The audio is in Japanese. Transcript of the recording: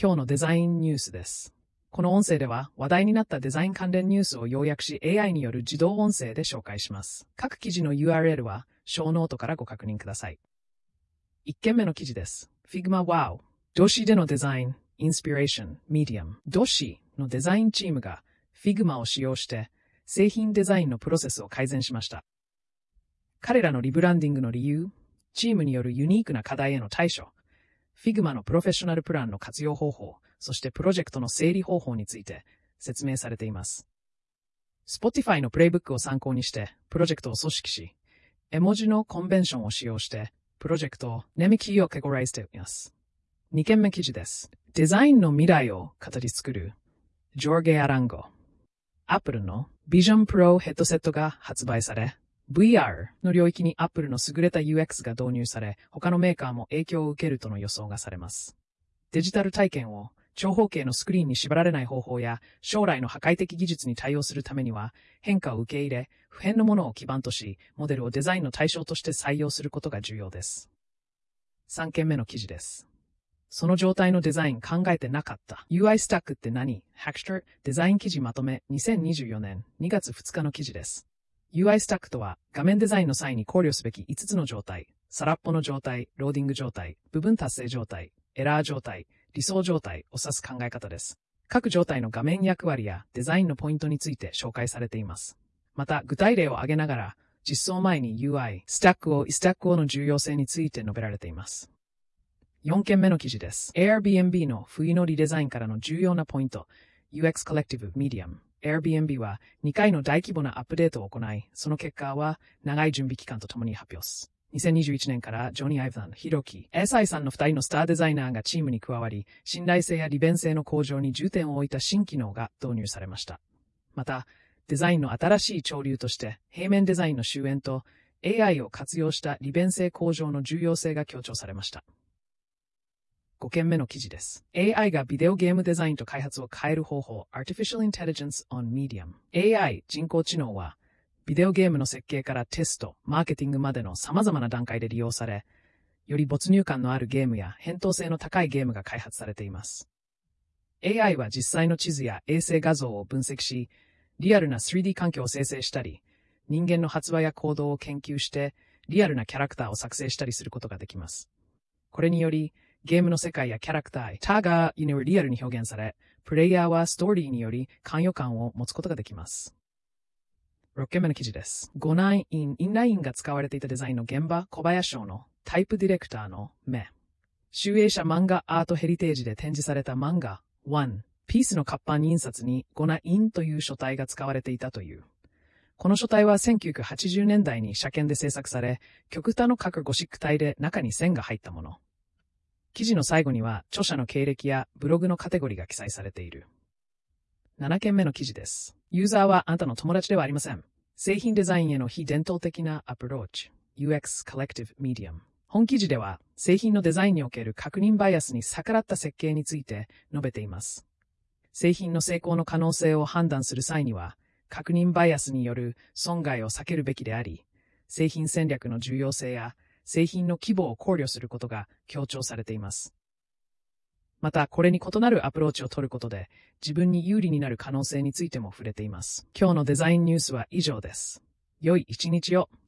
今日のデザインニュースです。この音声では話題になったデザイン関連ニュースを要約し AI による自動音声で紹介します。各記事の URL はショーノートからご確認ください。1件目の記事です。Figma Wow。動詞でのデザイン、インスピレーション、ミディアム、動詞のデザインチームが Figma を使用して製品デザインのプロセスを改善しました。彼らのリブランディングの理由、チームによるユニークな課題への対処、Figma のプロフェッショナルプランの活用方法、そしてプロジェクトの整理方法について説明されています。Spotify のプレイブックを参考にしてプロジェクトを組織し、絵文字のコンベンションを使用してプロジェクトをネミキーをカテゴライズしています。2件目記事です。デザインの未来を語り作るジョーゲ・アランゴ。Apple の Vision Pro ヘッドセットが発売され、VR の領域に Apple の優れた UX が導入され、他のメーカーも影響を受けるとの予想がされます。デジタル体験を長方形のスクリーンに縛られない方法や将来の破壊的技術に対応するためには変化を受け入れ、普遍のものを基盤とし、モデルをデザインの対象として採用することが重要です。3件目の記事です。その状態のデザイン考えてなかった。UI スタックって何 ?Hackster デザイン記事まとめ2024年2月2日の記事です。UI スタックとは画面デザインの際に考慮すべき5つの状態、空っぽの状態、ローディング状態、部分達成状態、エラー状態、理想状態を指す考え方です。各状態の画面役割やデザインのポイントについて紹介されています。また、具体例を挙げながら、実装前に UI、スタックを、スタックをの重要性について述べられています。4件目の記事です。Airbnb の冬のリデザインからの重要なポイント、UX Collective Medium。Airbnb は2回の大規模なアップデートを行い、その結果は長い準備期間とともに発表す。2021年からジョニー・アイヴァン、ヒロキ、SI さんの2人のスターデザイナーがチームに加わり、信頼性や利便性の向上に重点を置いた新機能が導入されました。また、デザインの新しい潮流として、平面デザインの終焉と AI を活用した利便性向上の重要性が強調されました。5件目の記事です。AI がビデオゲームデザインと開発を変える方法 Artificial Intelligence on Medium AI 人工知能はビデオゲームの設計からテスト、マーケティングまでの様々な段階で利用され、より没入感のあるゲームや返答性の高いゲームが開発されています。AI は実際の地図や衛星画像を分析し、リアルな 3D 環境を生成したり、人間の発話や行動を研究して、リアルなキャラクターを作成したりすることができます。これにより、ゲームの世界やキャラクター、ターがリアルに表現され、プレイヤーはストーリーにより関与感を持つことができます。6件目の記事です。5ナイン、インラインが使われていたデザインの現場、小林賞のタイプディレクターの目。集英社漫画アートヘリテージで展示された漫画1、ピースの活版印刷に5ナインという書体が使われていたという。この書体は1980年代に車検で制作され、極端の各ゴシック体で中に線が入ったもの。記事の最後には著者の経歴やブログのカテゴリーが記載されている。7件目の記事です。ユーザーはあなたの友達ではありません。製品デザインへの非伝統的なアプローチ。UX Collective Medium。本記事では製品のデザインにおける確認バイアスに逆らった設計について述べています。製品の成功の可能性を判断する際には、確認バイアスによる損害を避けるべきであり、製品戦略の重要性や製品の規模を考慮することが強調されています。また、これに異なるアプローチを取ることで、自分に有利になる可能性についても触れています。今日のデザインニュースは以上です。良い一日を。